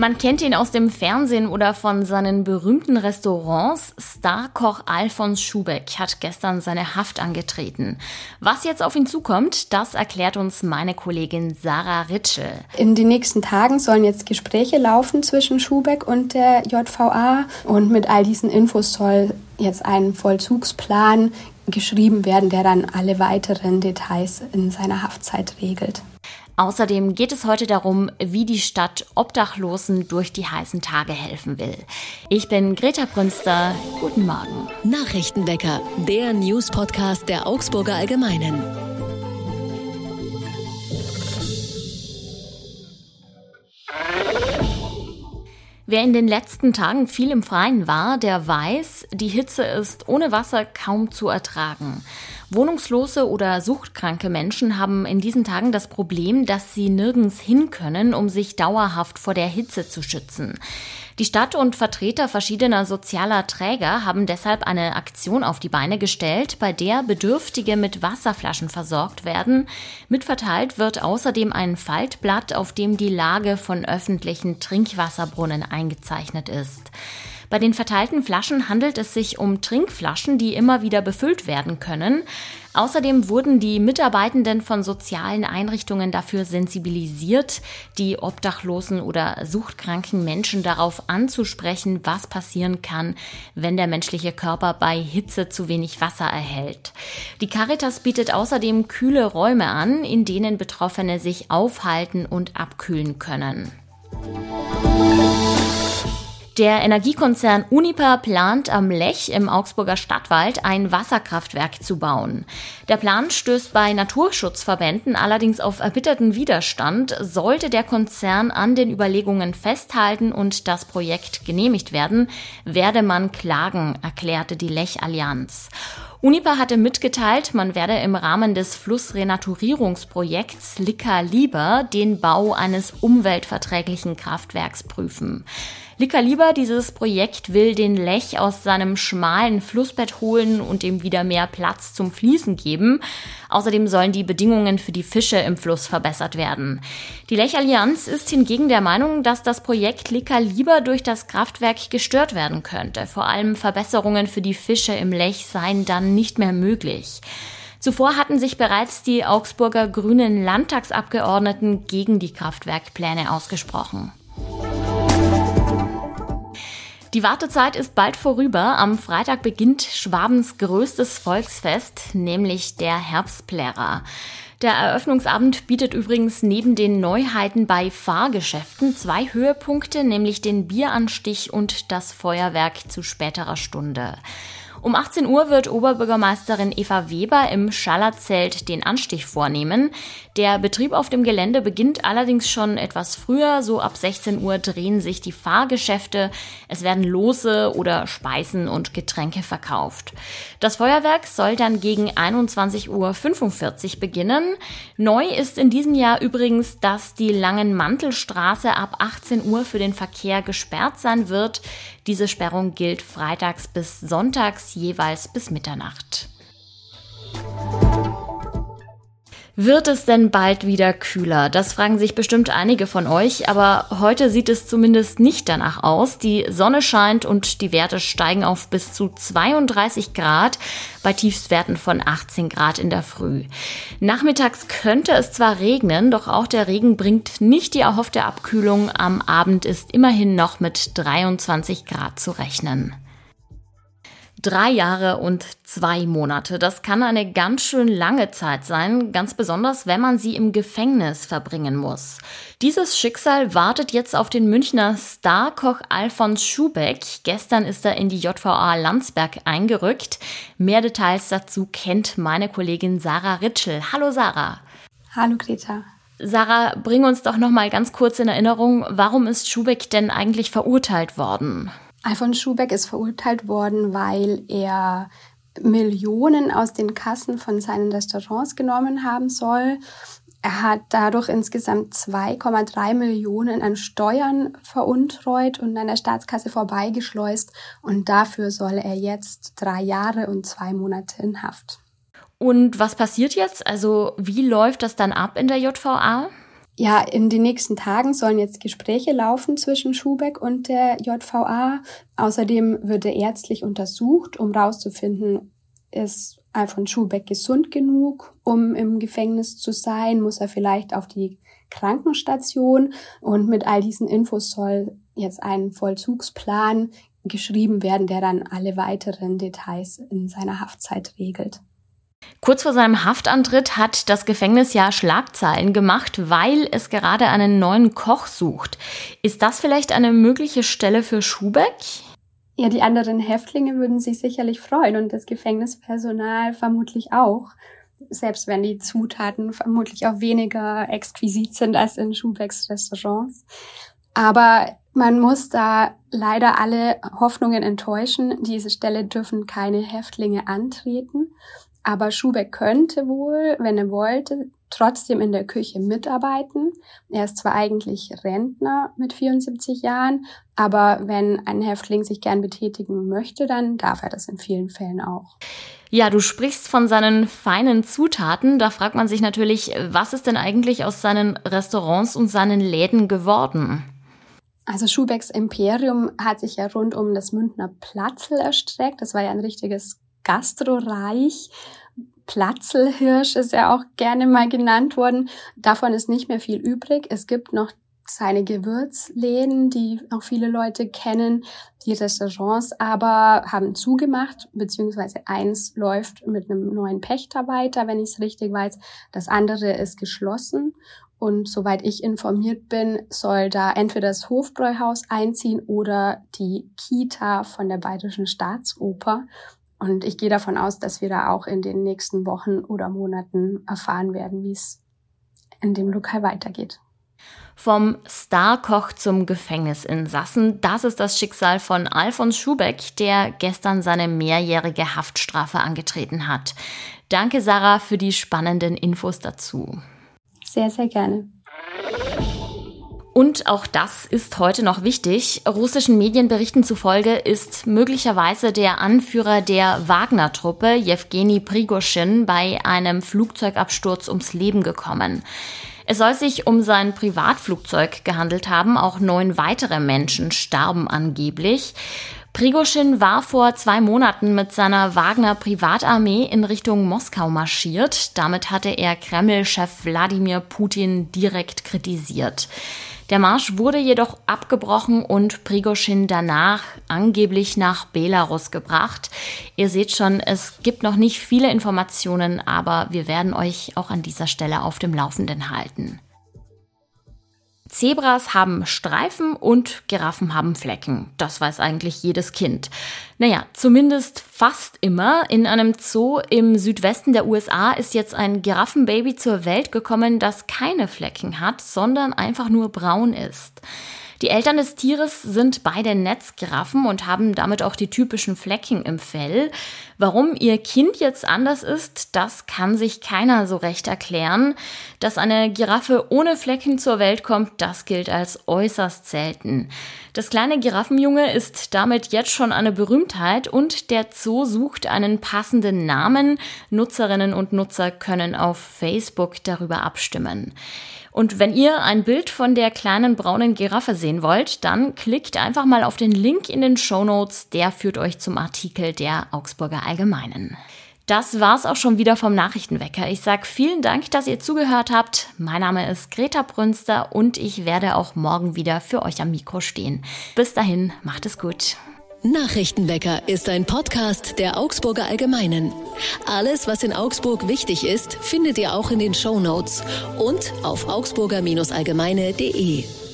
Man kennt ihn aus dem Fernsehen oder von seinen berühmten Restaurants. Starkoch Alfons Schubeck hat gestern seine Haft angetreten. Was jetzt auf ihn zukommt, das erklärt uns meine Kollegin Sarah Ritschel. In den nächsten Tagen sollen jetzt Gespräche laufen zwischen Schubeck und der JVA und mit all diesen Infos soll jetzt ein Vollzugsplan geschrieben werden, der dann alle weiteren Details in seiner Haftzeit regelt. Außerdem geht es heute darum, wie die Stadt Obdachlosen durch die heißen Tage helfen will. Ich bin Greta Brünster. Guten Morgen. Nachrichtenwecker, der News-Podcast der Augsburger Allgemeinen. Wer in den letzten Tagen viel im Freien war, der weiß, die Hitze ist ohne Wasser kaum zu ertragen. Wohnungslose oder suchtkranke Menschen haben in diesen Tagen das Problem, dass sie nirgends hin können, um sich dauerhaft vor der Hitze zu schützen. Die Stadt und Vertreter verschiedener sozialer Träger haben deshalb eine Aktion auf die Beine gestellt, bei der Bedürftige mit Wasserflaschen versorgt werden. Mitverteilt wird außerdem ein Faltblatt, auf dem die Lage von öffentlichen Trinkwasserbrunnen eingezeichnet ist. Bei den verteilten Flaschen handelt es sich um Trinkflaschen, die immer wieder befüllt werden können. Außerdem wurden die Mitarbeitenden von sozialen Einrichtungen dafür sensibilisiert, die obdachlosen oder suchtkranken Menschen darauf anzusprechen, was passieren kann, wenn der menschliche Körper bei Hitze zu wenig Wasser erhält. Die Caritas bietet außerdem kühle Räume an, in denen Betroffene sich aufhalten und abkühlen können. Der Energiekonzern Uniper plant am Lech im Augsburger Stadtwald ein Wasserkraftwerk zu bauen. Der Plan stößt bei Naturschutzverbänden allerdings auf erbitterten Widerstand. Sollte der Konzern an den Überlegungen festhalten und das Projekt genehmigt werden, werde man klagen, erklärte die Lech Allianz. Unipa hatte mitgeteilt, man werde im Rahmen des Flussrenaturierungsprojekts Licker Lieber den Bau eines umweltverträglichen Kraftwerks prüfen. Licker Lieber, dieses Projekt will den Lech aus seinem schmalen Flussbett holen und ihm wieder mehr Platz zum Fließen geben. Außerdem sollen die Bedingungen für die Fische im Fluss verbessert werden. Die Lech-Allianz ist hingegen der Meinung, dass das Projekt Licker Lieber durch das Kraftwerk gestört werden könnte. Vor allem Verbesserungen für die Fische im Lech seien dann nicht mehr möglich. Zuvor hatten sich bereits die Augsburger Grünen Landtagsabgeordneten gegen die Kraftwerkpläne ausgesprochen. Die Wartezeit ist bald vorüber. Am Freitag beginnt Schwabens größtes Volksfest, nämlich der Herbstplärer. Der Eröffnungsabend bietet übrigens neben den Neuheiten bei Fahrgeschäften zwei Höhepunkte, nämlich den Bieranstich und das Feuerwerk zu späterer Stunde. Um 18 Uhr wird Oberbürgermeisterin Eva Weber im Schallerzelt den Anstich vornehmen. Der Betrieb auf dem Gelände beginnt allerdings schon etwas früher. So ab 16 Uhr drehen sich die Fahrgeschäfte. Es werden Lose oder Speisen und Getränke verkauft. Das Feuerwerk soll dann gegen 21.45 Uhr beginnen. Neu ist in diesem Jahr übrigens, dass die Langen Mantelstraße ab 18 Uhr für den Verkehr gesperrt sein wird. Diese Sperrung gilt freitags bis sonntags jeweils bis Mitternacht. Wird es denn bald wieder kühler? Das fragen sich bestimmt einige von euch, aber heute sieht es zumindest nicht danach aus. Die Sonne scheint und die Werte steigen auf bis zu 32 Grad bei Tiefstwerten von 18 Grad in der Früh. Nachmittags könnte es zwar regnen, doch auch der Regen bringt nicht die erhoffte Abkühlung. Am Abend ist immerhin noch mit 23 Grad zu rechnen. Drei Jahre und zwei Monate. Das kann eine ganz schön lange Zeit sein, ganz besonders wenn man sie im Gefängnis verbringen muss. Dieses Schicksal wartet jetzt auf den Münchner Starkoch Alfons Schubeck. Gestern ist er in die JVA Landsberg eingerückt. Mehr Details dazu kennt meine Kollegin Sarah Ritschel. Hallo Sarah. Hallo Greta. Sarah, bring uns doch noch mal ganz kurz in Erinnerung, warum ist Schubeck denn eigentlich verurteilt worden? Alfons Schubeck ist verurteilt worden, weil er Millionen aus den Kassen von seinen Restaurants genommen haben soll. Er hat dadurch insgesamt 2,3 Millionen an Steuern veruntreut und an der Staatskasse vorbeigeschleust. Und dafür soll er jetzt drei Jahre und zwei Monate in Haft. Und was passiert jetzt? Also wie läuft das dann ab in der JVA? Ja, in den nächsten Tagen sollen jetzt Gespräche laufen zwischen Schubeck und der JVA. Außerdem wird er ärztlich untersucht, um herauszufinden, ist Alfons Schubeck gesund genug, um im Gefängnis zu sein? Muss er vielleicht auf die Krankenstation? Und mit all diesen Infos soll jetzt ein Vollzugsplan geschrieben werden, der dann alle weiteren Details in seiner Haftzeit regelt. Kurz vor seinem Haftantritt hat das Gefängnis ja Schlagzeilen gemacht, weil es gerade einen neuen Koch sucht. Ist das vielleicht eine mögliche Stelle für Schubeck? Ja, die anderen Häftlinge würden sich sicherlich freuen und das Gefängnispersonal vermutlich auch, selbst wenn die Zutaten vermutlich auch weniger exquisit sind als in Schubecks Restaurants. Aber man muss da leider alle Hoffnungen enttäuschen. Diese Stelle dürfen keine Häftlinge antreten. Aber Schubeck könnte wohl, wenn er wollte, trotzdem in der Küche mitarbeiten. Er ist zwar eigentlich Rentner mit 74 Jahren, aber wenn ein Häftling sich gern betätigen möchte, dann darf er das in vielen Fällen auch. Ja, du sprichst von seinen feinen Zutaten. Da fragt man sich natürlich, was ist denn eigentlich aus seinen Restaurants und seinen Läden geworden? Also Schubecks Imperium hat sich ja rund um das Münchner Platzl erstreckt. Das war ja ein richtiges Gastroreich. Platzelhirsch ist ja auch gerne mal genannt worden. Davon ist nicht mehr viel übrig. Es gibt noch seine Gewürzläden, die auch viele Leute kennen. Die Restaurants aber haben zugemacht, beziehungsweise eins läuft mit einem neuen Pächter weiter, wenn ich es richtig weiß. Das andere ist geschlossen. Und soweit ich informiert bin, soll da entweder das Hofbräuhaus einziehen oder die Kita von der Bayerischen Staatsoper. Und ich gehe davon aus, dass wir da auch in den nächsten Wochen oder Monaten erfahren werden, wie es in dem Lokal weitergeht. Vom Starkoch zum Gefängnisinsassen, das ist das Schicksal von Alfons Schubeck, der gestern seine mehrjährige Haftstrafe angetreten hat. Danke, Sarah, für die spannenden Infos dazu. Sehr, sehr gerne. Und auch das ist heute noch wichtig. Russischen Medienberichten zufolge ist möglicherweise der Anführer der Wagner-Truppe, Jewgeni Prigoschin, bei einem Flugzeugabsturz ums Leben gekommen. Es soll sich um sein Privatflugzeug gehandelt haben. Auch neun weitere Menschen starben angeblich. Prigoschin war vor zwei Monaten mit seiner Wagner Privatarmee in Richtung Moskau marschiert. Damit hatte er Kreml-Chef Wladimir Putin direkt kritisiert. Der Marsch wurde jedoch abgebrochen und Prigoschin danach angeblich nach Belarus gebracht. Ihr seht schon, es gibt noch nicht viele Informationen, aber wir werden euch auch an dieser Stelle auf dem Laufenden halten. Zebras haben Streifen und Giraffen haben Flecken. Das weiß eigentlich jedes Kind. Naja, zumindest fast immer. In einem Zoo im Südwesten der USA ist jetzt ein Giraffenbaby zur Welt gekommen, das keine Flecken hat, sondern einfach nur braun ist. Die Eltern des Tieres sind beide Netzgiraffen und haben damit auch die typischen Flecken im Fell. Warum ihr Kind jetzt anders ist, das kann sich keiner so recht erklären. Dass eine Giraffe ohne Flecken zur Welt kommt, das gilt als äußerst selten. Das kleine Giraffenjunge ist damit jetzt schon eine Berühmtheit und der Zoo sucht einen passenden Namen. Nutzerinnen und Nutzer können auf Facebook darüber abstimmen. Und wenn ihr ein Bild von der kleinen braunen Giraffe sehen wollt, dann klickt einfach mal auf den Link in den Show Notes. Der führt euch zum Artikel der Augsburger Allgemeinen. Das war's auch schon wieder vom Nachrichtenwecker. Ich sag vielen Dank, dass ihr zugehört habt. Mein Name ist Greta Brünster und ich werde auch morgen wieder für euch am Mikro stehen. Bis dahin, macht es gut. Nachrichtenwecker ist ein Podcast der Augsburger Allgemeinen. Alles, was in Augsburg wichtig ist, findet ihr auch in den Show Notes und auf augsburger-allgemeine.de.